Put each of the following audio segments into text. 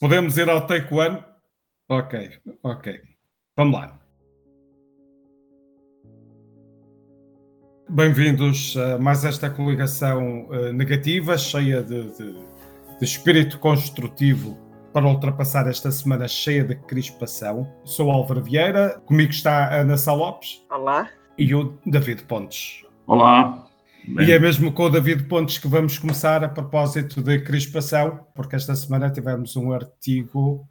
Podemos ir ao take one? Ok, ok. Vamos lá. Bem-vindos a mais esta coligação uh, negativa, cheia de, de, de, espírito construtivo para ultrapassar esta semana cheia de crispação. Sou Álvaro Vieira, comigo está a Ana Salopes. Olá. E o David Pontes. Olá. Bem. E é mesmo com o David Pontes que vamos começar a propósito de crispação, porque esta semana tivemos um artigo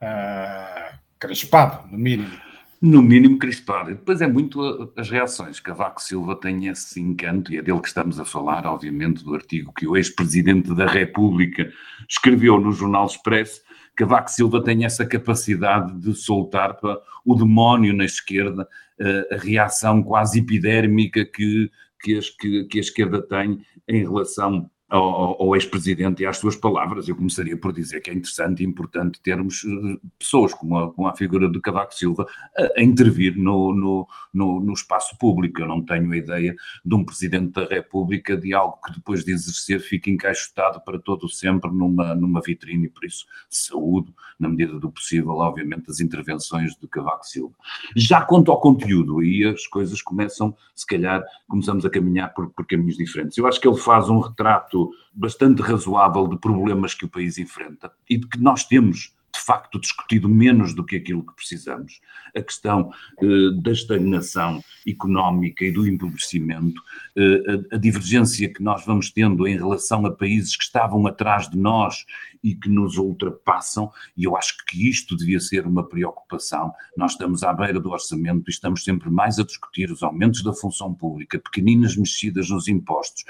uh, crispado, no mínimo. No mínimo crispado. E depois é muito as reações. Cavaco Silva tem esse encanto, e é dele que estamos a falar, obviamente, do artigo que o ex-presidente da República escreveu no Jornal Expresso. Cavaco Silva tem essa capacidade de soltar para o demónio na esquerda eh, a reação quase epidérmica que que, que, que a esquerda tem em relação ao, ao ex-presidente e às suas palavras. Eu começaria por dizer que é interessante e importante termos eh, pessoas como a, como a figura de Cavaco Silva a, a intervir no, no, no, no, espaço público. Eu não tenho a ideia de um presidente da República de algo que depois de exercer fique encaixotado para todo sempre numa, numa vitrine, por isso saúdo, na medida do possível, obviamente, as intervenções de Cavaco Silva. Já quanto ao conteúdo, aí as coisas começam, se calhar, começamos a caminhar por, por caminhos diferentes. Eu acho que ele faz um retrato bastante razoável de problemas que o país enfrenta e de que nós temos de facto discutido menos do que aquilo que precisamos. A questão eh, da estagnação económica e do empobrecimento, eh, a, a, divergência que nós vamos tendo em relação a países que estavam atrás de nós e que nos ultrapassam, e eu acho que isto devia ser uma preocupação. Nós estamos à beira do orçamento e estamos sempre mais a discutir os aumentos da função pública, pequeninas mexidas nos impostos,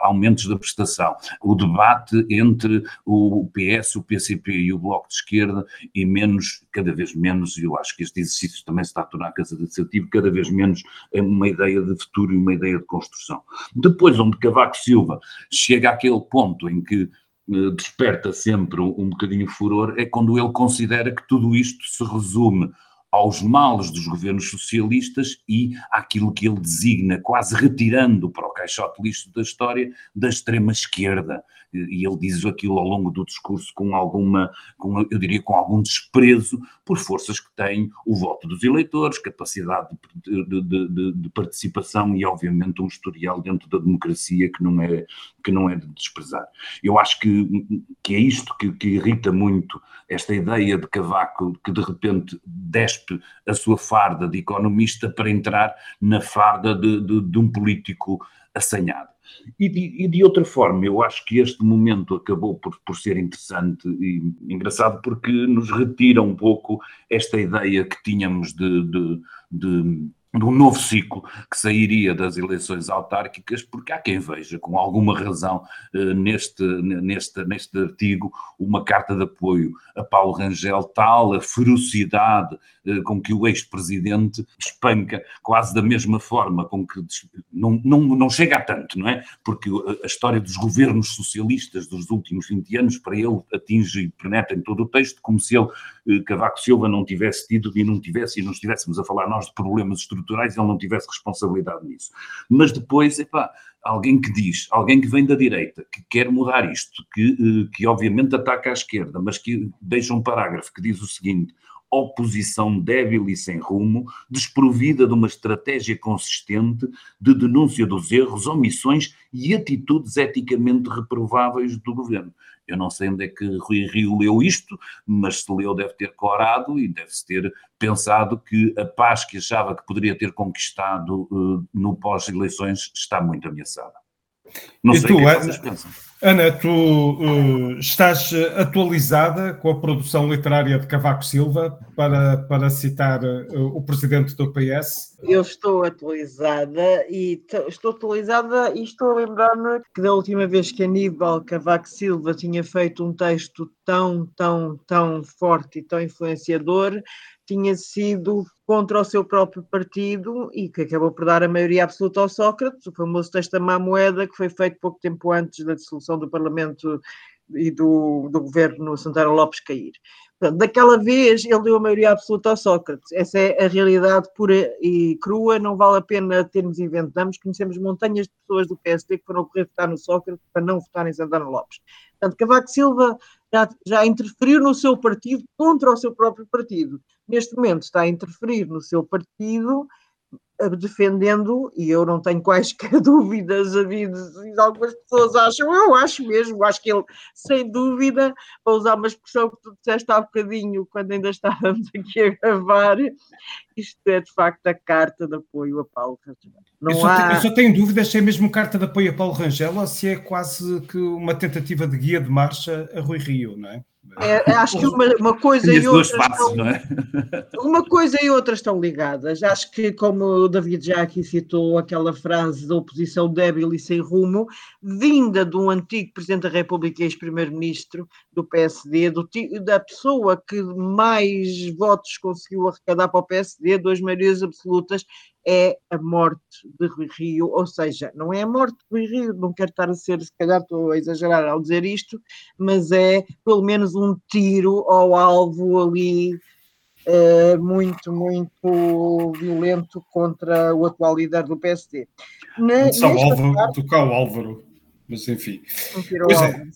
aumentos da prestação, o debate entre o PS, o PCP e o Bloco de Esquerda, e menos, cada vez menos, e eu acho que este exercício também se está a tornar casa de incentivo, cada vez menos uma ideia de futuro e uma ideia de construção. Depois, onde Cavaco Silva chega àquele ponto em que desperta sempre um bocadinho furor é quando ele considera que tudo isto se resume aos males dos governos socialistas e àquilo que ele designa, quase retirando para o caixote lixo da história, da extrema esquerda. E ele diz aquilo ao longo do discurso com alguma, com, eu diria, com algum desprezo por forças que têm o voto dos eleitores, capacidade de, de, de, de participação e, obviamente, um historial dentro da democracia que não é, que não é de desprezar. Eu acho que, que é isto que, que irrita muito esta ideia de Cavaco que de repente despe a sua farda de economista para entrar na farda de, de, de um político assanhado. E de, e de, outra forma, eu acho que este momento acabou por, por ser interessante e engraçado porque nos retira um pouco esta ideia que tínhamos de, de, de um novo ciclo que sairia das eleições autárquicas, porque há quem veja, com alguma razão, eh, neste, neste, neste artigo, uma carta de apoio a Paulo Rangel, tal a ferocidade eh, com que o ex-presidente espanca, quase da mesma forma com que não, não, não chega a tanto, não é? Porque a história dos governos socialistas dos últimos 20 anos, para ele, atinge e penetra em todo o texto, como se ele, eh, Cavaco Silva, não tivesse tido e não tivesse, e não estivéssemos a falar nós de problemas estruturais estruturais, ele não tivesse responsabilidade nisso. Mas depois, epá, alguém que diz, alguém que vem da direita, que quer mudar isto, que, eh, que obviamente ataca a esquerda, mas que deixa um parágrafo que diz o seguinte: oposição débil e sem rumo, desprovida de uma estratégia consistente de denúncia dos erros, omissões e atitudes eticamente reprováveis do governo. Eu não sei onde é que Rui Rio leu isto, mas se leu deve ter corado e deve-se ter pensado que a paz que achava que poderia ter conquistado uh, no pós-eleições está muito ameaçada. Não e sei tu, o que, é que vocês pensam. Ana, tu uh, estás atualizada com a produção literária de Cavaco Silva, para, para citar uh, o presidente do PS? Eu estou atualizada e estou atualizada e estou a lembrar-me que da última vez que Aníbal Cavaco Silva tinha feito um texto tão, tão, tão forte e tão influenciador, tinha sido contra o seu próprio partido e que acabou por dar a maioria absoluta ao Sócrates, o famoso texto da má moeda, que foi feito pouco tempo antes da dissolução do Parlamento e do, do governo Santana Lopes cair. Portanto, daquela vez ele deu a maioria absoluta ao Sócrates. Essa é a realidade pura e crua, não vale a pena termos inventamos. Conhecemos montanhas de pessoas do PSD que foram correr votar no Sócrates para não votar em Santana Lopes. Portanto, Cavaco Silva já, já interferiu no seu partido contra o seu próprio partido. Neste momento está a interferir no seu partido defendendo, e eu não tenho quaisquer dúvidas, algumas pessoas acham, eu acho mesmo, acho que ele, sem dúvida, para usar uma expressão que tu disseste há bocadinho, quando ainda estávamos aqui a gravar, isto é de facto a carta de apoio a Paulo Rangel. Não eu, só há... tenho, eu só tenho dúvidas se é mesmo carta de apoio a Paulo Rangel ou se é quase que uma tentativa de guia de marcha a Rui Rio, não é? É, acho que uma, uma coisa e outra. estão, é? Uma coisa e outra estão ligadas. Acho que, como o David já aqui citou aquela frase da oposição débil e sem rumo, vinda de um antigo Presidente da República e ex-Primeiro-Ministro do PSD, do, da pessoa que mais votos conseguiu arrecadar para o PSD, duas maiorias absolutas, é a morte de Rui Rio, ou seja, não é a morte de Rui Rio, não quero estar a ser, se calhar estou a exagerar ao dizer isto, mas é pelo menos um tiro ao alvo ali uh, muito, muito violento contra o atual líder do PSD. Na, Só Álvaro, parte, do Cal Álvaro mas enfim. Não pois é.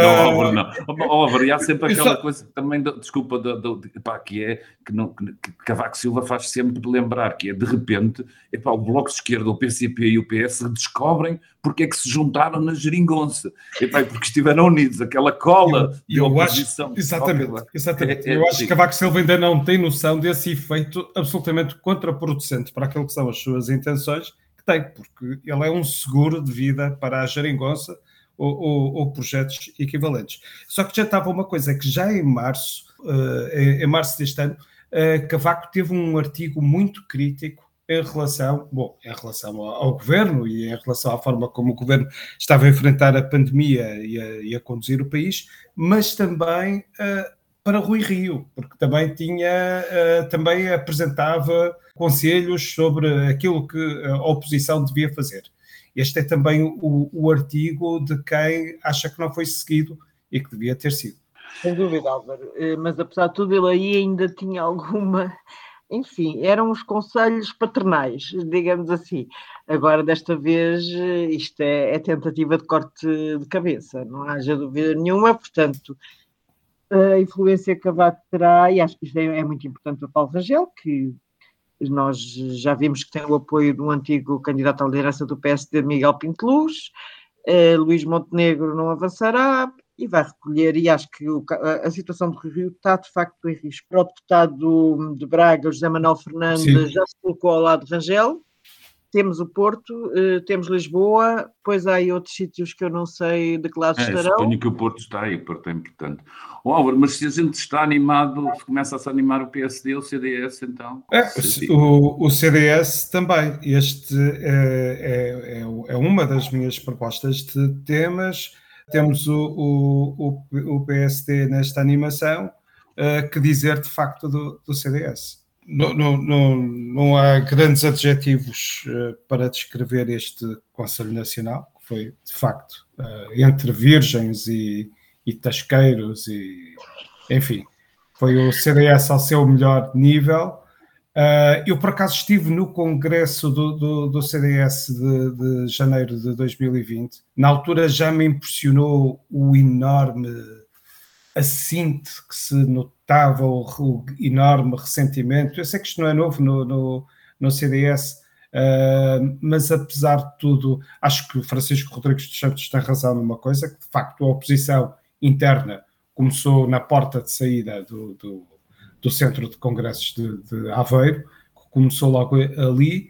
Não, Álvaro, não. Álvaro, e há sempre aquela só... coisa também, desculpa, de, de, pá, que é que, não, que Cavaco Silva faz sempre lembrar, que é de repente, epá, o Bloco de Esquerda, o PCP e o PS descobrem porque é que se juntaram na geringonça. Epá, porque estiveram unidos, aquela cola e eu, eu acho, Exatamente, exatamente. É, é, eu acho que Cavaco Silva ainda não tem noção desse efeito absolutamente contraproducente para aquilo que são as suas intenções que tem, porque ele é um seguro de vida para a geringonça ou, ou, ou projetos equivalentes. Só que já estava uma coisa que já em março, uh, em, março deste ano, uh, Cavaco teve um artigo muito crítico em relação, bom, em relação ao, ao, governo e em relação à forma como o governo estava a enfrentar a pandemia e a, e a conduzir o país, mas também uh, para Rui Rio, porque também tinha, uh, também apresentava conselhos sobre aquilo que a oposição devia fazer. Este é também o, o artigo de quem acha que não foi seguido e que devia ter sido. Sem dúvida, Álvaro, eh, mas apesar de tudo, ele aí ainda tinha alguma. Enfim, eram os conselhos paternais, digamos assim. Agora, desta vez, eh, isto é, é tentativa de corte de cabeça, não haja dúvida nenhuma, portanto, a influência que a VAT terá, e acho que isto é, é muito importante para Paulo Rangel, que nós já vimos que tem o apoio do antigo candidato à liderança do PSD, Miguel Pinteluz, eh, Luís Montenegro não avançará e vai recolher, e acho que o, a, a, situação do Rio está de facto em risco. Para o deputado de Braga, José Manuel Fernandes, Sim. já se colocou ao lado de Rangel, temos o Porto, uh, temos Lisboa, depois há aí outros sítios que eu não sei de que lado é, estarão. Suponho que o Porto está aí, é importante. Oh, Álvaro, mas se a gente está animado, começa-se a animar o PSD, o CDS, então? É, o, o CDS também. Este é, é, é, uma das minhas propostas de temas. Temos o, o, o PSD nesta animação. Uh, que dizer de facto do, do CDS? Não, não, não, há grandes adjetivos uh, para descrever este Conselho Nacional, que foi, de facto, uh, entre virgens e, e tasqueiros, e, enfim, foi o CDS ao seu melhor nível. Uh, eu, por acaso, estive no congresso do, do, do CDS de, de, janeiro de 2020. Na altura já me impressionou o enorme assinte que se notava o, o, enorme ressentimento. Eu sei que isto não é novo no, no, no CDS, uh, ah, mas apesar de tudo, acho que Francisco Rodrigues dos Santos tem razão numa coisa, que de facto a oposição interna começou na porta de saída do, do, do Centro de Congressos de, de Aveiro, começou logo ali.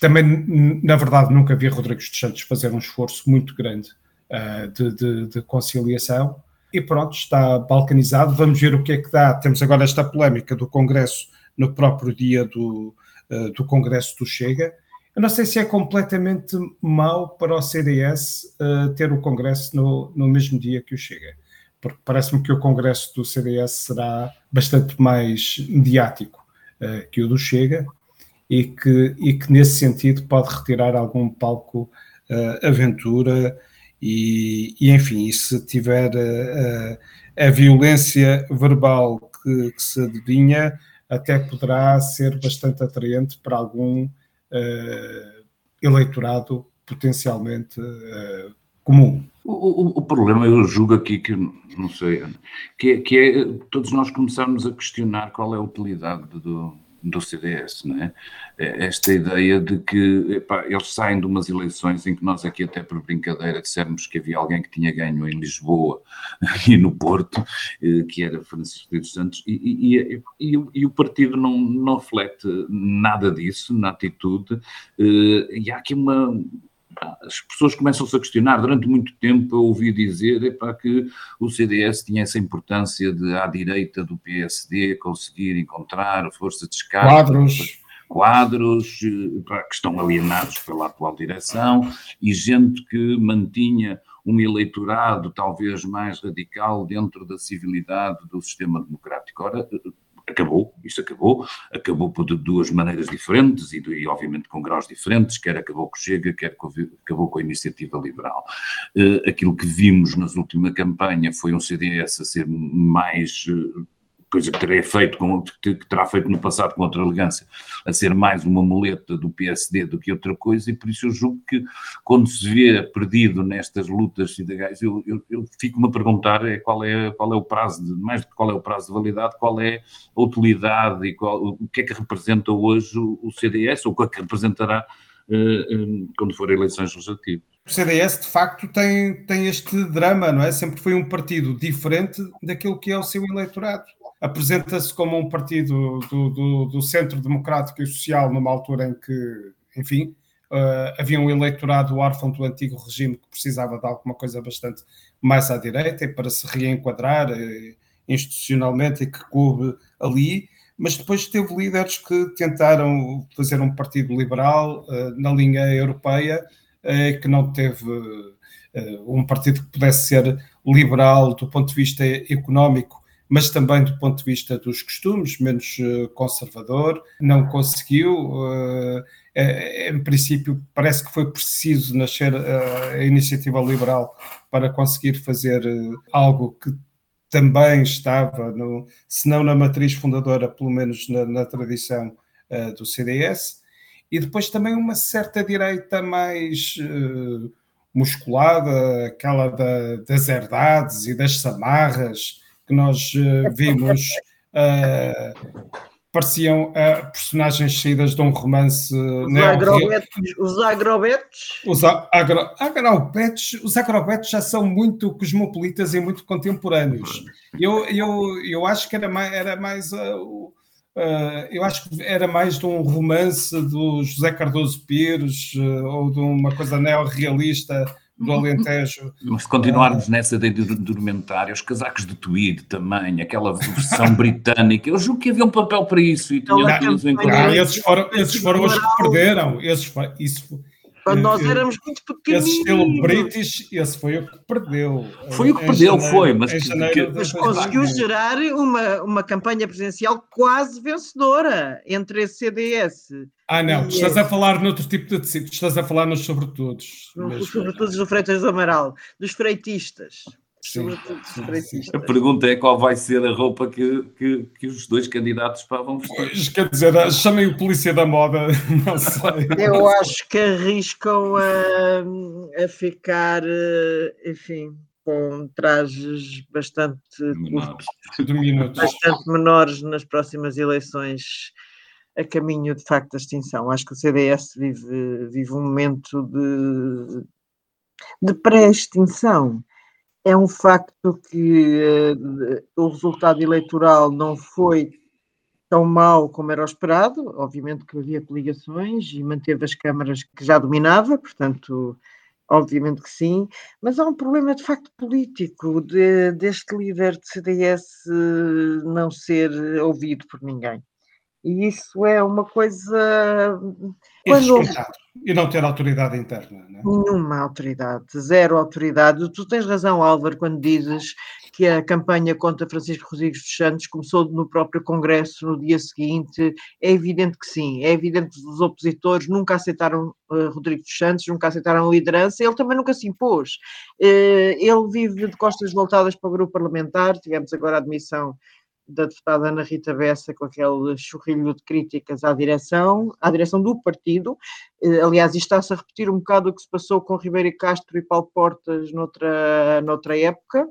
Também, na verdade, nunca vi Rodrigues dos Santos fazer um esforço muito grande uh, de, de, de conciliação e pronto, está balcanizado. Vamos ver o que é que dá. Temos agora esta polémica do Congresso no próprio dia do, uh, do Congresso do Chega. Eu não sei se é completamente mau para o CDS uh, ter o Congresso no, no mesmo dia que o Chega, porque parece-me que o Congresso do CDS será bastante mais mediático uh, que o do Chega e que, e que nesse sentido pode retirar algum palco aventura e, e enfim, e se tiver a, a, a violência verbal que, que, se adivinha, até poderá ser bastante atraente para algum uh, eleitorado potencialmente uh, comum. O, o, o, problema, eu julgo aqui que, não sei, que é, que é todos nós começarmos a questionar qual é a utilidade do, do CDS, não é? é? Esta ideia de que epá, eles saem de umas eleições em que nós aqui até por brincadeira dissemos que havia alguém que tinha ganho em Lisboa e no Porto, eh, que era Francisco dos Santos, e, e, e, e, o partido não, não reflete nada disso na atitude, eh, e há aqui uma as pessoas começam-se a questionar. Durante muito tempo eu ouvi dizer epá, que o CDS tinha essa importância de, à direita do PSD, conseguir encontrar força de escape. Quadros. Quadros epá, que estão alienados pela atual direção e gente que mantinha um eleitorado talvez mais radical dentro da civilidade do sistema democrático. Ora, acabou, isto acabou, acabou de duas maneiras diferentes e, e, obviamente com graus diferentes, quer acabou com o Chega, quer acabou com a iniciativa liberal. Uh, aquilo que vimos nas última campanha foi um CDS a ser mais uh, coisa que terei feito, com, que terá feito no passado com outra elegância, a ser mais uma muleta do PSD do que outra coisa, e por isso eu julgo que quando se vê perdido nestas lutas cidadãs, eu, eu, eu fico-me a perguntar é qual, é, qual é o prazo, de, mais do que qual é o prazo de validade, qual é a utilidade e qual, o que é que representa hoje o, CDS, ou o que é que representará uh, quando for eleições legislativas. O CDS, de facto, tem, tem este drama, não é? Sempre foi um partido diferente daquilo que é o seu eleitorado apresenta-se como um partido do, do, do, centro democrático e social numa altura em que, enfim, uh, havia um eleitorado órfão do antigo regime que precisava de alguma coisa bastante mais à direita e para se reenquadrar uh, institucionalmente e que coube ali, mas depois teve líderes que tentaram fazer um partido liberal uh, na linha europeia que não teve um partido que pudesse ser liberal do ponto de vista económico mas também do ponto de vista dos costumes, menos eh, conservador, não conseguiu. Eh, eh, em princípio, parece que foi preciso nascer a iniciativa liberal para conseguir fazer algo que também estava, no, se não na matriz fundadora, pelo menos na, na tradição do CDS, e depois também uma certa direita mais musculada, aquela da, das herdades e das samarras, que nós uh, vimos uh, pareciam uh, personagens saídas de um romance os agrobetos, os agrobetos? Os agro, agrobetos os agrobetos já são muito cosmopolitas e muito contemporâneos. Eu, eu, eu acho que era mais, era mais uh, uh, eu acho que era mais de um romance do José Cardoso Pires ou de uma coisa neorrealista do Alentejo. Mas se continuarmos uh, nessa de documentário, os casacos de tweed também, aquela versão britânica, eu julgo que havia um papel para isso e tinha ah, esses foram, esses foram os que perderam. Esses, isso, quando nós éramos muito pequeninos. Esse estilo British, esse foi o que perdeu. Foi o que perdeu, janeiro, foi, mas, que, mas conseguiu gerar uma, uma campanha presidencial quase vencedora entre esse CDS. Ah, não, tu estás a falar noutro tipo de tecido, estás a falar nos sobretudos. Os sobretudos do Freitas do Amaral, dos freitistas. A pergunta é qual vai ser a roupa que, que, que os dois candidatos vão vestir. Quer dizer, chamem o polícia da moda, não sei. Eu acho que arriscam a, a ficar, eh, enfim, com trajes bastante menores. bastante menores nas próximas eleições a caminho de facto da extinção. Acho que o CDS vive, vive um momento de, de pré-extinção é um facto que uh, o resultado eleitoral não foi tão mau como era esperado. Obviamente que havia coligações e manteve as câmaras que já dominava, portanto, obviamente que sim. Mas há um problema de facto político de, deste líder de CDS eh, não ser ouvido por ninguém. E isso é uma coisa. Quando... E não ter autoridade interna, não é? Nenhuma autoridade, zero autoridade. Tu tens razão, Álvaro, quando dizes que a campanha contra Francisco Rodrigues dos Santos começou no próprio Congresso no dia seguinte. É evidente que sim, é evidente que os opositores nunca aceitaram uh, Rodrigues dos Santos, nunca aceitaram a liderança, ele também nunca se impôs. Uh, ele vive de costas voltadas para o grupo parlamentar, tivemos agora a admissão da deputada Ana Rita Bessa com aquele churrilho de críticas à direção, à direção do partido. Eh, aliás, isto está-se a repetir um bocado o que se passou com Ribeiro Castro e Paulo Portas noutra, noutra época.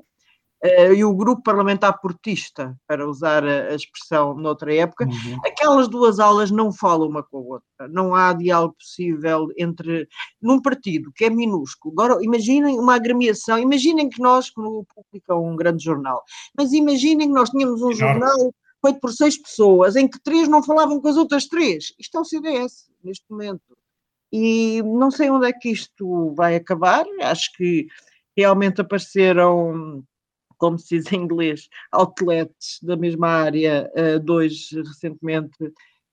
Uh, e o grupo parlamentar portista, para usar a, expressão noutra época, uhum. aquelas duas aulas não falam uma com a outra, não há diálogo possível entre, num partido que é minúsculo, agora imaginem uma agremiação, imaginem que nós, como o Público é um grande jornal, mas imaginem que nós tínhamos um jornal feito por seis pessoas, em que três não falavam com as outras três, isto é o CDS, neste momento, e não sei onde é que isto vai acabar, acho que realmente apareceram como se diz em inglês, outlets da mesma área, uh, dois recentemente,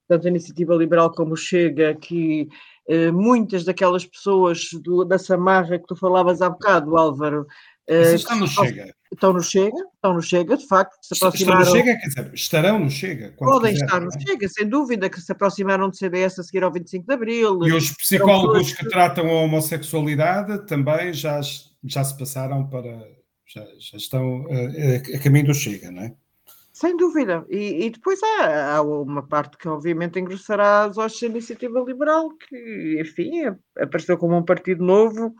tanto a Iniciativa Liberal como o Chega, que uh, muitas daquelas pessoas do, da Samarra que tu falavas há bocado, Álvaro. Uh, estão no Chega. Estão no Chega, estão no Chega, de facto, se aproximaram. Estão no Chega, quer dizer, estarão no Chega. Podem quiser, estar no é? Chega, sem dúvida, que se aproximaram do CDS a seguir ao 25 de Abril. E os psicólogos que tratam a homossexualidade também já, já se passaram para já, já estão a, a, caminho do Chega, não é? Sem dúvida. E, e depois há, há, uma parte que obviamente engrossará as hostes da iniciativa liberal, que, enfim, apareceu como um partido novo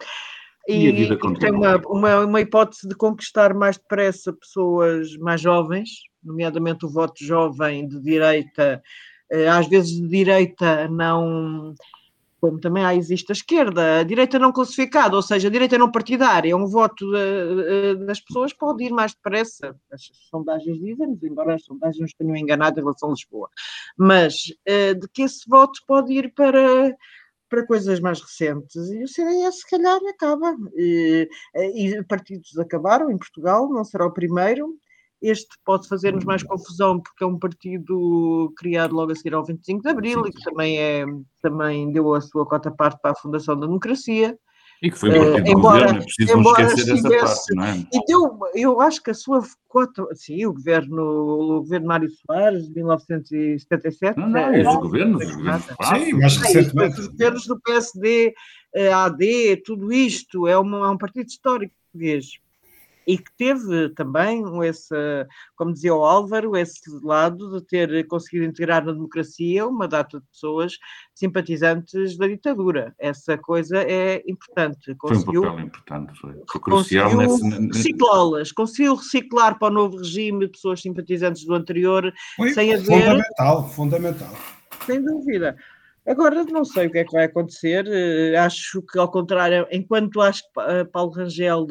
e, e, e tem uma, uma, uma hipótese de conquistar mais depressa pessoas mais jovens, nomeadamente o voto jovem de direita, eh, às vezes de direita não como também há, existe a esquerda, a direita não classificada, ou seja, a direita não partidária, é um voto das pessoas pode ir mais depressa, as sondagens dizem embora as sondagens nos tenham enganado em relação a Lisboa, mas eh, de que esse voto pode ir para, para coisas mais recentes, e o CDS se calhar acaba, e, e partidos acabaram em Portugal, não será o primeiro, este pode fazer-nos mais confusão porque é um partido criado logo a seguir ao 25 de Abril Sim. e que também, é, também deu a sua cota parte para a Fundação da Democracia. E que foi um partido uh, embora, governo, é preciso embora esquecer estivesse, parte, não é? E deu, eu acho que a sua cota, sim, o governo, o governo Mário Soares, de 1977. Não, não, é, os governos, os governos Sim, mas recentemente. Os governos do PSD, AD, tudo isto, é, uma, é um partido histórico português e que teve também esse, como dizia o Álvaro, esse lado de ter conseguido integrar na democracia uma data de pessoas simpatizantes da ditadura. Essa coisa é importante. Conseguiu, foi um papel importante, foi, foi crucial nesse... reciclá-las, conseguiu reciclar para o novo regime pessoas simpatizantes do anterior foi sem haver... Fundamental, fundamental. Sem dúvida. Agora não sei o que é que vai acontecer. Uh, acho que, ao contrário, enquanto acho que uh, Paulo Rangel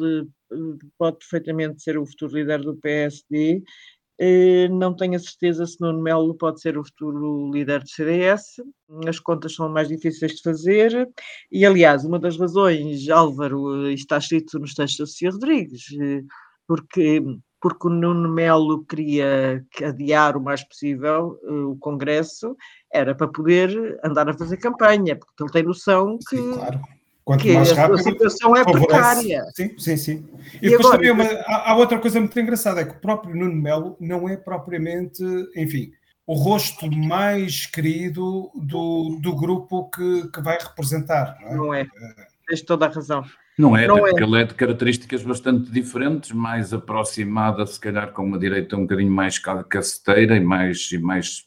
pode perfeitamente ser o futuro líder do PSD, não tenho a certeza se Nuno Melo pode ser o futuro líder do CDS. As contas são mais difíceis de fazer. E, aliás, uma das razões, Álvaro, está escrito nos textos da Sofia Rodrigues, porque porque o Nuno Melo queria adiar o mais possível o Congresso, era para poder andar a fazer campanha, porque ele tem noção que, sim, claro. Quanto que mais rápido, a situação é precária. Sim, sim, sim. E, e depois agora, também uma, há, há, outra coisa muito engraçada, é que o próprio Nuno Melo não é propriamente, enfim, o rosto mais querido do, do grupo que, que vai representar. Não é? Não é. é. Tens toda a razão. Não é, não porque é. ele é de características bastante diferentes, mais aproximada, se calhar, com uma direita um bocadinho mais caceteira e mais, e mais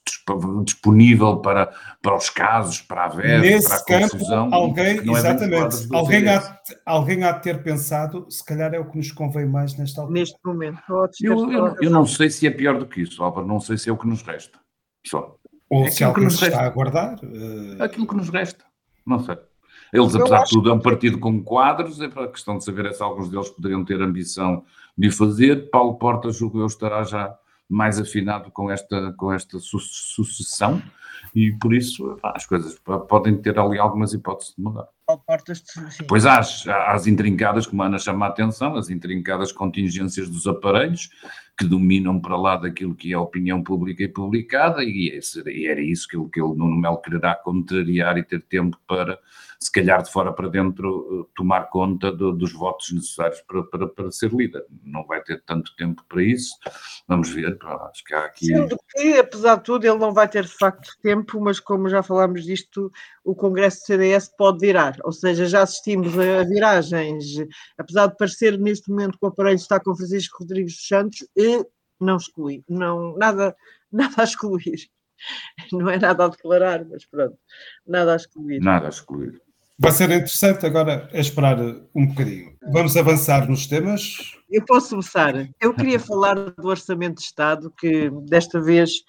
disponível para, para os casos, para a Nesse para a campo, confusão. Alguém, é exatamente, alguém há, alguém há de ter pensado, se calhar é o que nos convém mais nesta altura. Neste momento. Eu, eu, eu, não sei se é pior do que isso, Álvaro, não sei se é o que nos resta. Só. Ou é se algo que nos está a aguardar. Uh... Aquilo que nos resta, não sei. Eles, apesar de tudo, é um partido com quadros, é para a questão de saber é se alguns deles poderiam ter ambição de fazer. Paulo Porta, julgo eu, estará já mais afinado com esta, com esta sucessão e por isso as coisas podem ter ali algumas hipóteses de mudar. Pois há as, as intrincadas, como a Ana chama a atenção, as intrincadas contingências dos aparelhos que dominam para lá daquilo que é a opinião pública e publicada e, esse, e era isso que ele, que ele no Melo quererá contrariar e ter tempo para se calhar de fora para dentro, eh, tomar conta do, dos votos necessários para, para, para, ser líder. Não vai ter tanto tempo para isso. Vamos ver. Acho que há aqui. Sendo que, apesar de tudo, ele não vai ter de facto tempo, mas como já falámos disto, o Congresso do CDS pode virar. Ou seja, já assistimos a viragens, apesar de parecer neste momento que o aparelho está com Francisco Rodrigues dos Santos, e não exclui, não, nada, nada a excluir. Não é nada a declarar, mas pronto, nada a excluir. Nada a excluir. Vai ser interessante agora é esperar um bocadinho. Vamos avançar nos temas. Eu posso começar. Eu queria falar do Orçamento de Estado, que desta vez,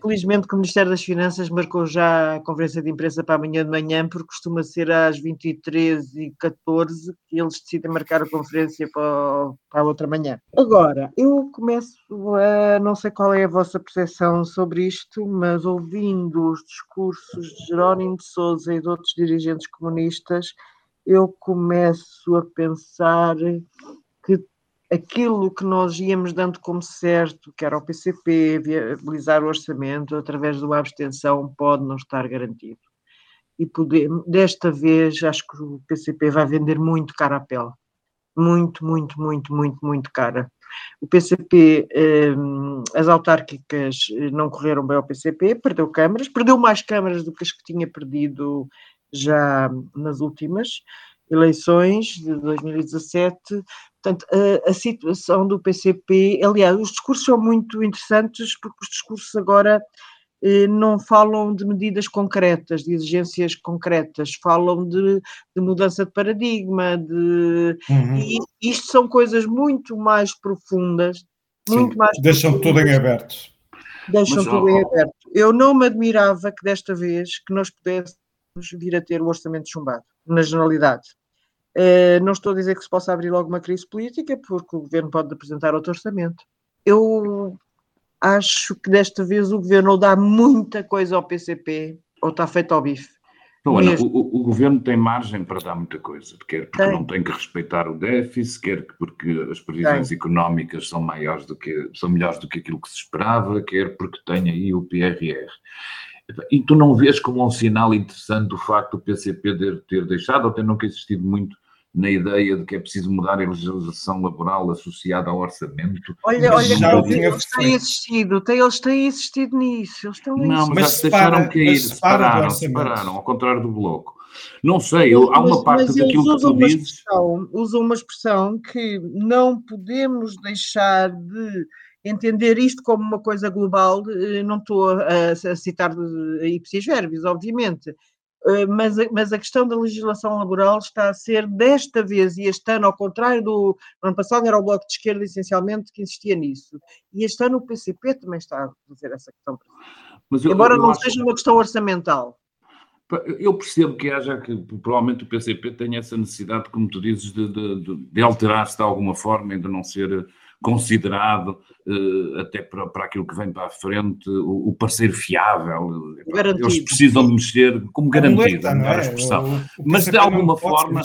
felizmente, o Ministério das Finanças marcou já a conferência de imprensa para amanhã de manhã, porque costuma ser às 23h14 que eles decidem marcar a conferência para, para a outra manhã. Agora, eu começo a. Não sei qual é a vossa percepção sobre isto, mas ouvindo os discursos de Jerónimo de Souza e de outros dirigentes comunistas, eu começo a pensar aquilo que nós íamos dando como certo, que era o PCP, viabilizar o orçamento através de uma abstenção, pode não estar garantido. E poder, desta vez, acho que o PCP vai vender muito cara a pele. Muito, muito, muito, muito, muito cara. O PCP, eh, as autárquicas eh, não correram bem ao PCP, perdeu câmaras, perdeu mais câmaras do que as que tinha perdido já nas últimas eleições de 2017. Portanto, a, a, situação do PCP, aliás, os discursos são muito interessantes porque os discursos agora eh, não falam de medidas concretas, de exigências concretas, falam de, de mudança de paradigma, de uhum. e isto são coisas muito mais profundas, muito Sim, mais deixam profundas. tudo em aberto. Deixam Mas, tudo em aberto. Eu não me admirava que desta vez que nós pudéssemos vir a ter o orçamento chumbado, na generalidade. Uh, não estou a dizer que se possa abrir logo uma crise política, porque o governo pode apresentar outro orçamento. Eu acho que desta vez o governo ou dá muita coisa ao PCP ou está feito ao bife. Não, Ana, o, o, governo tem margem para dar muita coisa, quer porque tem. não tem que respeitar o déficit, quer porque as previsões tem. económicas são maiores do que são melhores do que aquilo que se esperava, quer porque tem aí o PRR. E tu não vês como um sinal interessante o facto do PCP ter, ter deixado ou ter nunca existido muito na ideia de que é preciso mudar a legislação laboral associada ao orçamento. Olha, olha, já eles têm existido, eles têm existido nisso, eles estão Não, mas, mas já deixaram cair, separaram, separaram, ao contrário do bloco. Não sei, eu, há uma parte mas daquilo que tu dizes. Usam uma expressão que não podemos deixar de entender isto como uma coisa global, eh, não estou a, a citar ipsis verbis, obviamente, eh, mas, mas a questão da legislação laboral está a ser desta vez, e este ano, ao contrário do ano passado, era o Bloco de Esquerda essencialmente que insistia nisso, e este ano o PCP também está a fazer essa questão. Eu, Embora eu não acho... seja uma questão orçamental. Eu percebo que haja que provavelmente o PCP tenha essa necessidade, como tu dizes, de, de, de alterar-se de alguma forma e de não ser considerado uh, até para, para aquilo que vem para a frente o, o parceiro fiável. Garantido. Eles precisam de mexer como garantido, é melhor é? expressão. O, o Mas de alguma forma,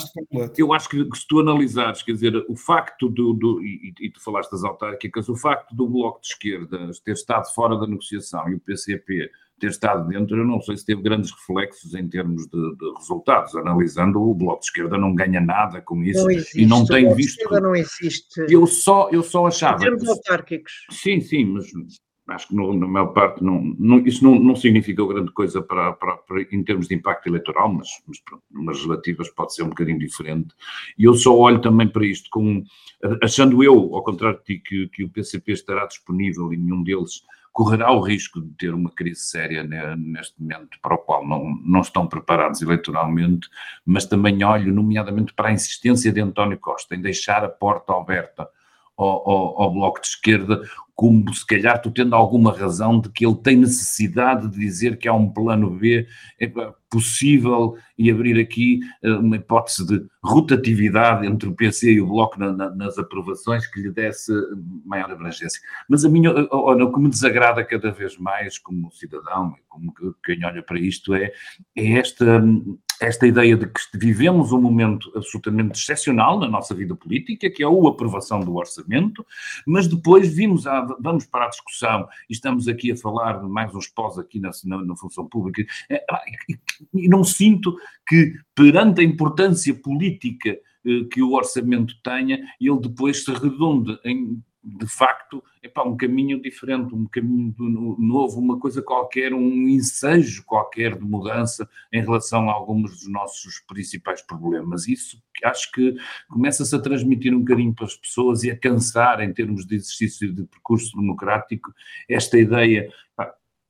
eu acho que, que, se tu analisares, quer dizer, o facto do, do e, e, tu falaste das autárquicas, o facto do Bloco de Esquerda ter estado fora da negociação e o PCP ter estado dentro, eu não sei se teve grandes reflexos em termos de, de resultados. Analisando, o Bloco de Esquerda não ganha nada com isso não existe, e não tem visto. não existe. Eu só, eu só achava. Em termos autárquicos. Sim, sim, mas acho que no, na maior parte não, não isso não, não significa grande coisa para, para, para, em termos de impacto eleitoral, mas, mas pronto, nas relativas pode ser um bocadinho diferente. E eu só olho também para isto com, achando eu, ao contrário de ti, que, que o PCP estará disponível e nenhum deles correrá o risco de ter uma crise séria neste momento, para o qual não, não estão preparados eleitoralmente, mas também olho, nomeadamente, para a insistência de António Costa em deixar a porta aberta ao, ao, ao, Bloco de Esquerda, como se calhar tu tendo alguma razão de que ele tem necessidade de dizer que há um plano B possível e abrir aqui eh, uma hipótese de rotatividade entre o PC e o Bloco na, na, nas aprovações que lhe desse maior abrangência. Mas a minha, olha, o que me desagrada cada vez mais como cidadão, como quem olha para isto, é, é esta esta ideia de que vivemos um momento absolutamente excepcional na nossa vida política, que é a aprovação do orçamento, mas depois vimos a, vamos para a discussão e estamos aqui a falar de mais uns pós aqui na, na, na função pública, é, e não sinto que perante a importância política eh, que o orçamento tenha, ele depois se redunde em de facto, para um caminho diferente, um caminho novo, uma coisa qualquer, um ensejo qualquer de mudança em relação a alguns dos nossos principais problemas. Isso acho que começa-se a transmitir um bocadinho para as pessoas e a cansar, em termos de exercício de percurso democrático, esta ideia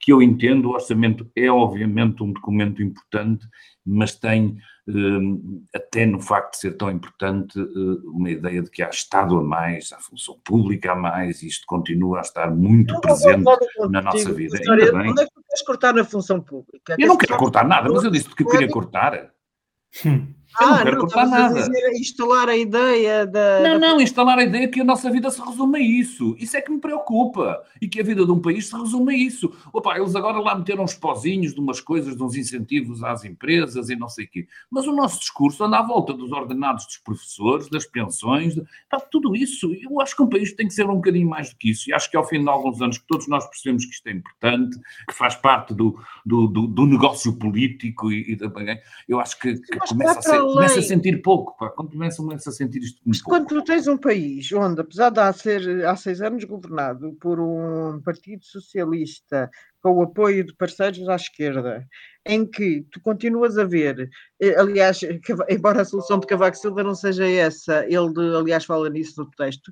que eu entendo, o orçamento é obviamente um documento importante, mas tem, hum, até no facto de ser tão importante, hum, uma ideia de que há Estado a mais, há função pública a mais, e isto continua a estar muito não, presente não, na nossa vida. História, onde é que tu queres cortar na função pública? Eu não quero cortar nada, mas eu disse que queria cortar. Hum. Eu ah, não quero não, cortar nada. A instalar a ideia da. Não, não, instalar a ideia que a nossa vida se resume a isso. Isso é que me preocupa. E que a vida de um país se resume a isso. Opa, eles agora lá meteram uns pozinhos de umas coisas, de uns incentivos às empresas e não sei o quê. Mas o nosso discurso anda à volta dos ordenados dos professores, das pensões, de... tudo isso. Eu acho que um país tem que ser um bocadinho mais do que isso. E acho que ao fim de alguns anos que todos nós percebemos que isto é importante, que faz parte do, do, do, do negócio político e, e da. Eu acho que, que começa a ser começa a sentir pouco, pá, quando começa, começa a sentir isto muito Quando tu tens um país onde, apesar de há, ser, há seis anos governado por um partido socialista com o apoio de parceiros à esquerda, em que tu continuas a ver, eh, aliás, embora a solução de Cavaco Silva não seja essa, ele, aliás, fala nisso no texto,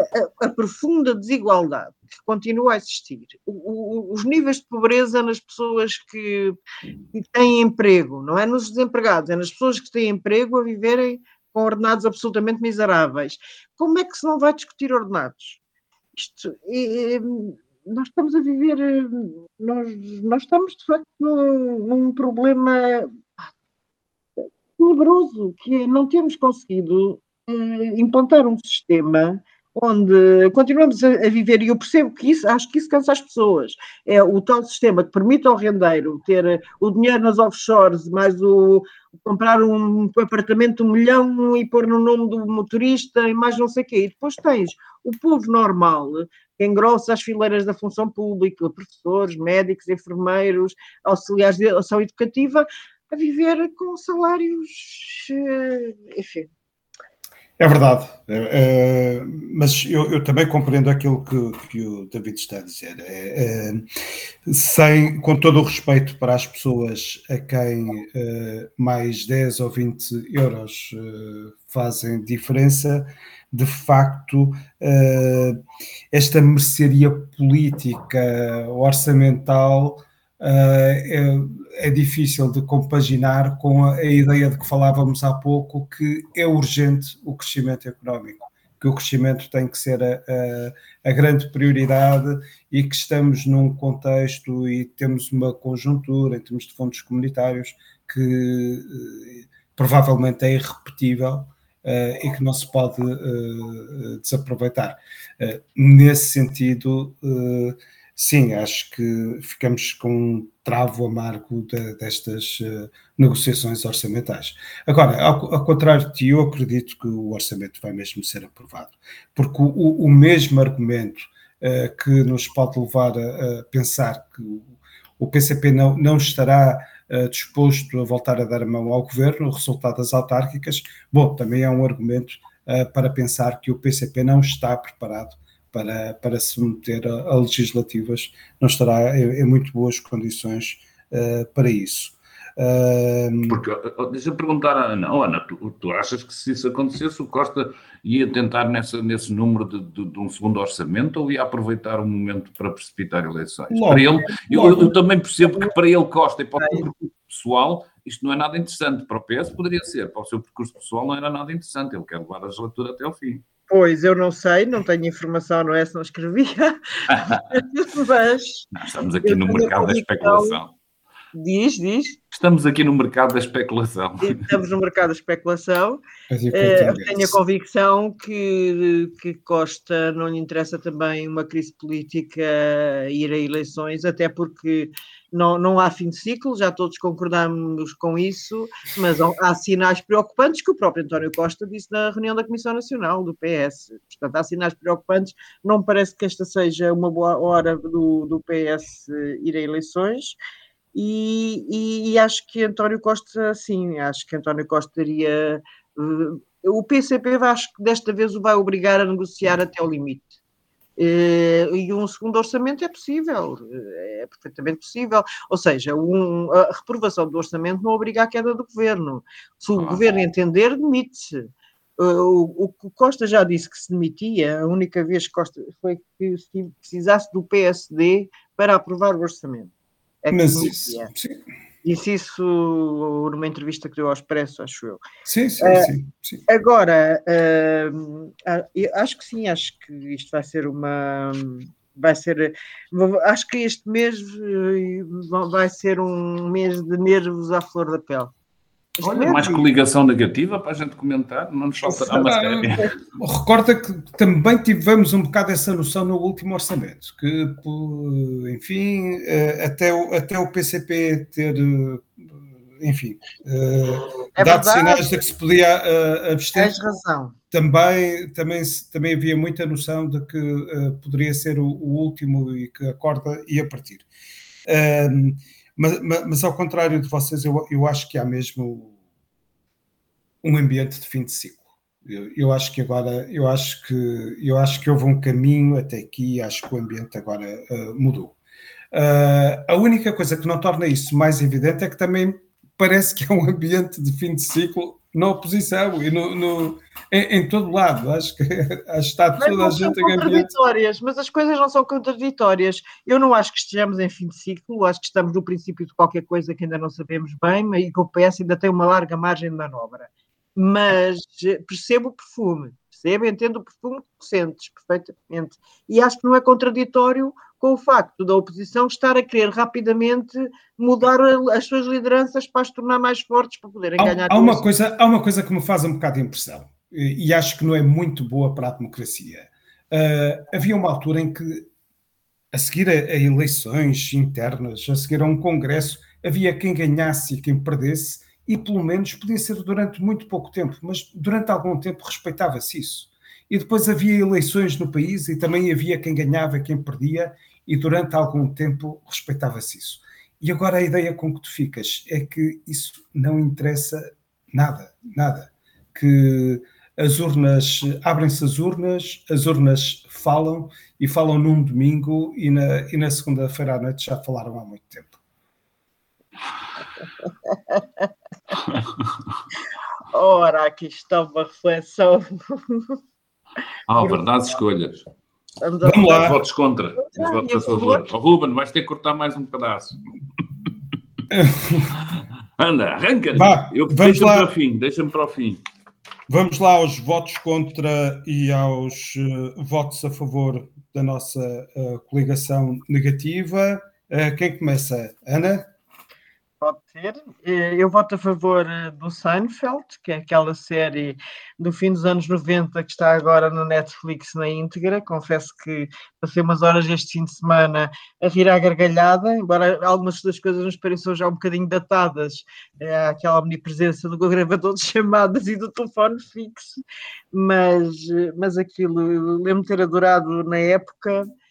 a, a, profunda desigualdade que continua a existir, o, o, os níveis de pobreza nas pessoas que, que, têm emprego, não é nos desempregados, é nas pessoas que têm emprego a viverem com ordenados absolutamente miseráveis. Como é que se não vai discutir ordenados? Isto, é, nós estamos a viver, nós, nós estamos de facto num, num problema tenebroso, que é não temos conseguido eh, implantar um sistema onde continuamos a, a, viver, e eu percebo que isso, acho que isso cansa as pessoas. É o tal sistema que permite ao rendeiro ter o dinheiro nas offshores, mais o, comprar um apartamento um milhão e pôr no nome do motorista e mais não sei o quê. E depois tens o povo normal que engrossa as fileiras da função pública, professores, médicos, enfermeiros, auxiliares de ação educativa, a viver com salários, eh, enfim, é verdade, é, é, mas eu, eu, também compreendo aquilo que, que, o David está a dizer. É, é sem, com todo o respeito para as pessoas a quem é, mais 10 ou 20 euros é, fazem diferença, de facto, esta mercearia política orçamental é, é, difícil de compaginar com a, a, ideia de que falávamos há pouco, que é urgente o crescimento económico, que o crescimento tem que ser a, a, a grande prioridade e que estamos num contexto e temos uma conjuntura em termos de fundos comunitários que eh, provavelmente é irrepetível. Uh, e que não se pode uh, desaproveitar. Uh, nesse sentido, sim, acho que ficamos com um travo amargo de, destas uh, negociações orçamentais. Agora, ao, ao, contrário de ti, eu acredito que o orçamento vai mesmo ser aprovado, porque o, o mesmo argumento uh, que nos pode levar a, a pensar que o, PCP não, não estará uh, disposto a voltar a dar a mão ao governo, o resultado das autárquicas, bom, também é um argumento para pensar que o PCP não está preparado para, para se meter a, a legislativas, não estará em, em muito boas condições uh, para isso. Uh, Porque, deixa eu perguntar à Ana, oh, Ana, tu, tu, achas que se isso acontecesse, o Costa ia tentar nessa, nesse número de, de, de, um segundo orçamento ou ia aproveitar o momento para precipitar eleições? Logo, para ele, eu, eu, também percebo que para ele Costa e para o percurso pessoal isto não é nada interessante. Para o PS poderia ser, para o seu percurso pessoal não era nada interessante, ele quer levar a legislatura até ao fim. Pois, eu não sei, não tenho informação, não é? Se não escrevia. Mas. estamos aqui no mercado da especulação. Diz, diz. Estamos aqui no mercado da especulação. Estamos no mercado da especulação. É, tenho a convicção que, que Costa não lhe interessa também uma crise política ir a eleições, até porque não, não há fim de ciclo, já todos concordamos com isso, mas há sinais preocupantes que o próprio António Costa disse na reunião da Comissão Nacional do PS. Portanto, há sinais preocupantes. Não parece que esta seja uma boa hora do, do PS ir a eleições. E, e, e acho que António Costa, sim, acho que António Costa daria. Uh, o PCP, acho que desta vez o vai obrigar a negociar até o limite Eh, e um segundo orçamento é possível, é perfeitamente possível. Ou seja, um, a reprovação do orçamento não obriga à queda do governo. Se o ah. governo entender, demite-se. Eh, o, o Costa já disse que se demitia, a única vez que Costa foi que precisasse do PSD para aprovar o orçamento. É Mas isso, Disse isso numa entrevista que deu ao Expresso, acho eu. Sim, sim, uh, sim, sim, Agora, uh, acho que sim, acho que isto vai ser uma. Vai ser. Acho que este mês vai ser um mês de nervos à flor da pele. Olha, mais coligação negativa para a gente comentar, não nos faltará uma série. Recorda que também tivemos um bocado essa noção no último orçamento, que, enfim, eh, até o, até o PCP ter, eh, enfim, eh, é dado sinais de que se podia abster. Tens razão. Também, também, também havia muita noção de que poderia ser o, o, último e que a corda ia partir. Mas, mas, mas, ao contrário de vocês, eu, eu acho que há mesmo um ambiente de fim de ciclo. Eu, eu, acho que agora, eu acho que eu acho que houve um caminho até aqui, acho que o ambiente agora uh, mudou. Uh, a única coisa que não torna isso mais evidente é que também parece que é um ambiente de fim de ciclo na oposição e no, no em, em, todo lado. Acho que, acho que está toda a gente em contraditórias, mas as coisas não são contraditórias. Eu não acho que estejamos em fim de ciclo, acho que estamos no princípio de qualquer coisa que ainda não sabemos bem e que o PS ainda tem uma larga margem de manobra. Mas eh, percebo o perfume, percebo, entendo o perfume que sentes perfeitamente. E acho que não é contraditório com o facto da oposição estar a querer rapidamente mudar as suas lideranças para as tornar mais fortes para poderem há, ganhar. Há uma, coisa, há uma coisa que me faz um bocado de impressão e acho que não é muito boa para a democracia. Uh, havia uma altura em que, a seguir a, a, eleições internas, a seguir a um congresso, havia quem ganhasse e quem perdesse, e pelo menos podia ser durante muito pouco tempo, mas durante algum tempo respeitava-se isso. E depois havia eleições no país e também havia quem ganhava e quem perdia, e durante algum tempo respeitava-se isso. E agora a ideia com que tu ficas é que isso não interessa nada, nada. Que as urnas, abrem-se as urnas, as urnas falam e falam num domingo e na, e na segunda-feira à noite já falaram há muito tempo. Ora, aqui está uma reflexão. Ah, verdade, escolhas. Vamos, Vamos lá. Votos contra. Os votos a favor. Oh, Ruben, vais ter que cortar mais um pedaço. Anda, arranca. Deixa-me para o fim. Deixa-me para o fim. Vamos lá aos votos contra e aos uh, votos a favor da nossa uh, coligação negativa. Uh, quem começa? Ana? Pode ser. Eh, eu voto a favor eh, do Seinfeld, que é aquela série do fim dos anos 90 que está agora no Netflix na íntegra. Confesso que passei umas horas este fim de semana a rir à gargalhada, embora algumas das coisas nos pareçam já um bocadinho datadas. É aquela omnipresença do gravador de chamadas e do telefone fixo, mas, eh, mas aquilo lembro-me ter adorado na época eh,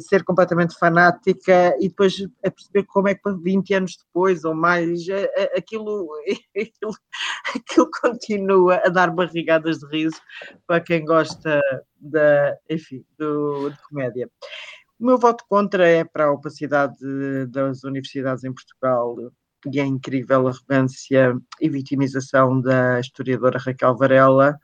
ser completamente fanática e depois a perceber como é que 20 anos depois ou mais eh, eh, aquilo, aquilo, aquilo continua a dar barrigadas de riso para quem gosta da, enfim, do, de comédia. O meu voto contra é para a opacidade das universidades em Portugal e a incrível arrogância e vitimização da historiadora Raquel Varela,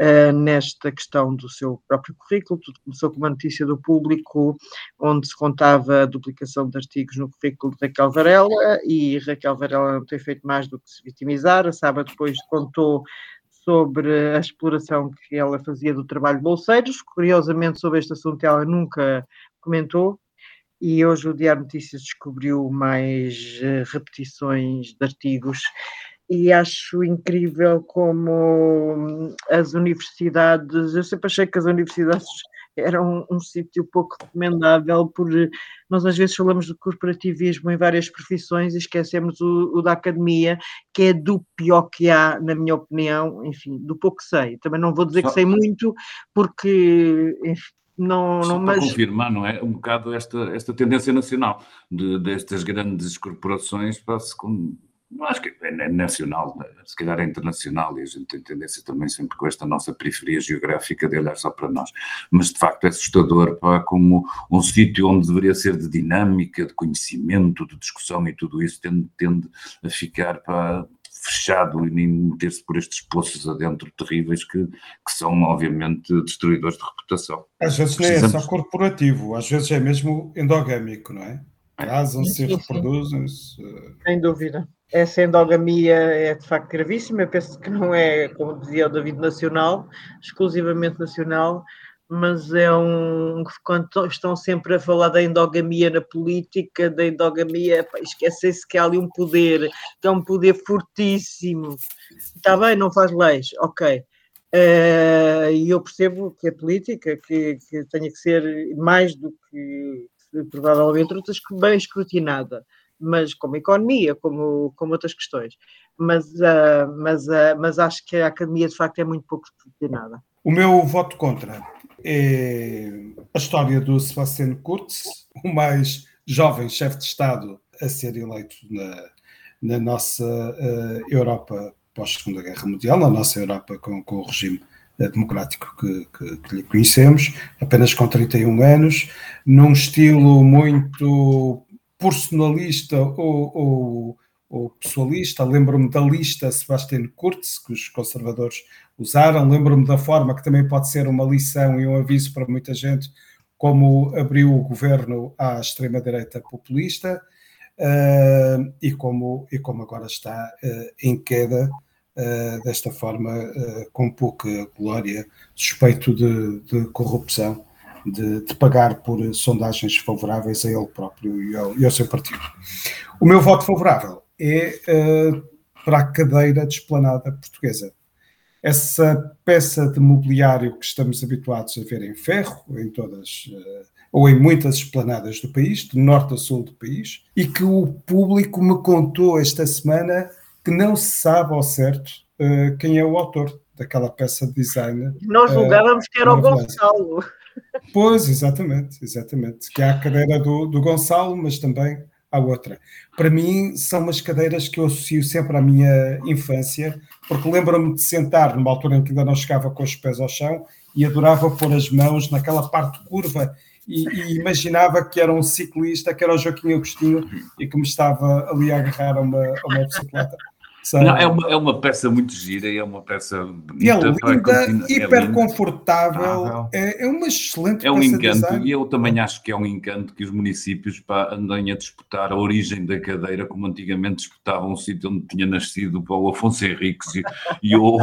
uh, nesta questão do seu próprio currículo. Tudo começou com uma notícia do público, onde se contava a duplicação de artigos no currículo de Raquel Varela, e Raquel Varela não tem feito mais do que se vitimizar. A sábado depois contou sobre a exploração que ela fazia do trabalho de bolseiros. Curiosamente, sobre este assunto, ela nunca comentou. E hoje o Diário Notícias descobriu mais uh, repetições de artigos e acho incrível como as universidades, eu sempre achei que as universidades eram um, um sítio pouco recomendável, por nós às vezes falamos de corporativismo em várias profissões e esquecemos o, o, da academia, que é do pior que há, na minha opinião, enfim, do pouco que sei. Também não vou dizer Só... que sei muito, porque enfim, não, Só não mas... confirmar, não é? Um bocado esta, esta tendência nacional de, destas grandes corporações para se não acho que é nacional, se calhar é internacional, e a gente tem tendência também sempre com esta nossa periferia geográfica de olhar só para nós. Mas de facto é assustador pá, como um sítio onde deveria ser de dinâmica, de conhecimento, de discussão e tudo isso tende, tende a ficar pá, fechado e meter-se por estes poços adentro terríveis que, que são, obviamente, destruidores de reputação. Às vezes nem é só corporativo, às vezes é mesmo endogâmico, não é? Casam-se, reproduzem-se. Sem dúvida. Essa endogamia é de facto gravíssima. Eu penso que não é, como dizia o David, nacional, exclusivamente nacional, mas é um. Quando estão sempre a falar da endogamia na política, da endogamia, esquecem-se que há ali um poder, que é um poder fortíssimo. Está bem, não faz leis, ok. Uh, e eu percebo que a política que, que tenha que ser mais do que provavelmente outras bem escrutinada, mas como economia, como, como outras questões. Mas, uh, mas, uh, mas acho que a academia de facto é muito pouco escrutinada. O meu voto contra é a história do Sebastian Kurz, o mais jovem chefe de Estado a ser eleito na, na nossa uh, Europa pós-Segunda Guerra Mundial, na nossa Europa com, com o regime democrático que, que, que, lhe conhecemos, apenas com 31 anos, num estilo muito personalista ou, ou, ou pessoalista. Lembro-me da lista Sebastian Kurz, que os conservadores usaram, lembro-me da forma que também pode ser uma lição e um aviso para muita gente, como abriu o governo à extrema-direita populista. Uh, e, como, e como agora está uh, em queda uh, desta forma, com pouca glória, suspeito de, de corrupção, de, de, pagar por sondagens favoráveis a ele próprio e ao, e ao seu partido. O meu voto favorável é uh, para a cadeira de esplanada portuguesa. Essa peça de mobiliário que estamos habituados a ver em ferro, em todas ou em muitas esplanadas do país, de norte a sul do país, e que o público me contou esta semana que não se sabe ao certo uh, quem é o autor daquela peça de design. Nós julgávamos uh, que era o Gonçalo. Pois, exatamente, exatamente. Que há a cadeira do, do Gonçalo, mas também há outra. Para mim, são umas cadeiras que eu associo sempre à minha infância, porque lembro-me de sentar numa altura em que ainda não chegava com os pés ao chão e adorava pôr as mãos naquela parte curva e, e, imaginava que era um ciclista, que era o Joaquim Agostinho e que me estava ali a agarrar a uma, a uma bicicleta. Não, é, uma, é uma peça muito gira e é uma peça e é linda, hiper é confortável, é, é uma excelente É um encanto e eu também acho que é um encanto que os municípios pá, andem a disputar a origem da cadeira como antigamente disputavam o sítio onde tinha nascido o Afonso Henriques e, e o,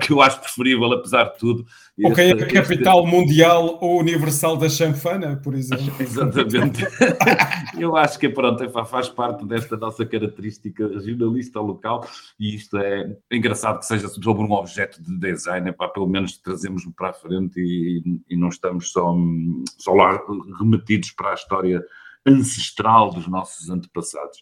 que eu acho preferível, apesar de tudo. Ou quem é a capital mundial ou universal da chanfana, por exemplo. Exatamente. eu acho que pronto, faz parte desta nossa característica jornalista local e isto é engraçado que seja sobre um objeto de design, é para pelo menos trazemos-no para a frente e, e não estamos só, só lá remetidos para a história ancestral dos nossos antepassados.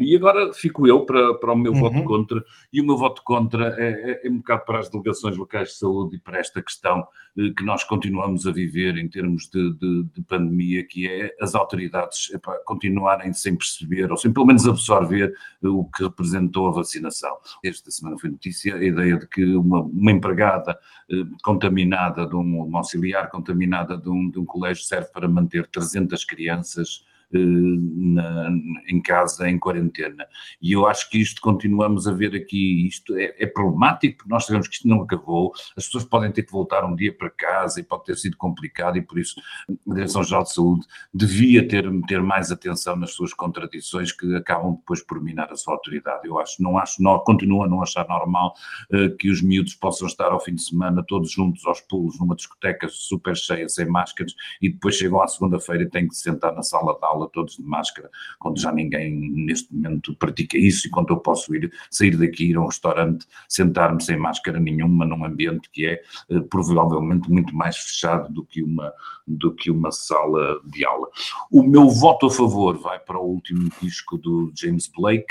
E agora fico eu para, para o meu uhum. voto contra, e o meu voto contra é, é, é, um bocado para as delegações locais de saúde e para esta questão eh, que nós continuamos a viver em termos de, de, de pandemia, que é as autoridades continuarem sem perceber, ou sem pelo menos absorver eh, o que representou a vacinação. Esta semana foi notícia a ideia de que uma, uma empregada eh, contaminada, de um, uma auxiliar contaminada de um, de um colégio serve para manter 300 crianças na, em casa, em quarentena. E eu acho que isto continuamos a ver aqui, isto é, é, problemático, porque nós sabemos que isto não acabou, as pessoas podem ter que voltar um dia para casa e pode ter sido complicado e por isso a Direção-Geral de Saúde devia ter, ter mais atenção nas suas contradições que acabam depois por minar a sua autoridade. Eu acho, não acho, não, continuo a não achar normal uh, que os miúdos possam estar ao fim de semana todos juntos aos pulos numa discoteca super cheia, sem máscaras, e depois chegam à segunda-feira e têm que se sentar na sala de aula aula todos de máscara, quando já ninguém neste momento pratica isso e quando eu posso ir sair daqui, ir a um restaurante, sentar-me sem máscara nenhuma num ambiente que é eh, provavelmente muito mais fechado do que uma do que uma sala de aula. O meu voto a favor vai para o último disco do James Blake,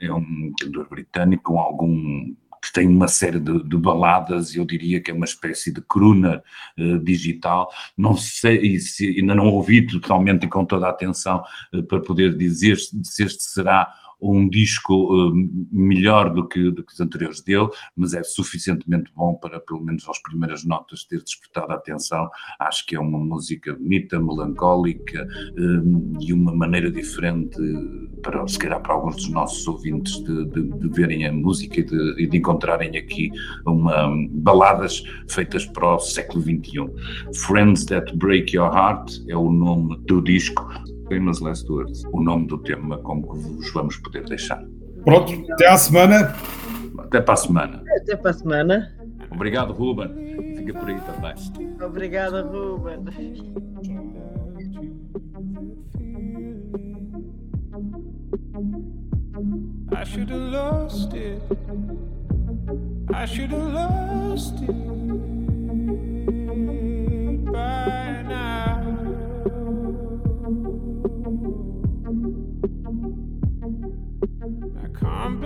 é um cantor britânico com algum que tem uma série de, de, baladas, eu diria que é uma espécie de crooner uh, digital. Não sei se ainda não ouvi totalmente e com toda a atenção uh, para poder dizer se este será um disco uh, melhor do que, do que os anteriores dele, mas é suficientemente bom para, pelo menos às primeiras notas, ter despertado a atenção. Acho que é uma música bonita, melancólica uh, e uma maneira diferente para, se calhar, para alguns dos nossos ouvintes de, de, de verem a música e de, e de, encontrarem aqui uma, baladas feitas para o século XXI. Friends That Break Your Heart é o nome do disco. Famous Last Words, o nome do tema como que vos vamos poder deixar. Pronto, até à semana. Até para a semana. Até para a semana. Obrigado, Ruben. Fica por aí também. Obrigada, Ruben. I should have lost it. I should have lost it by now.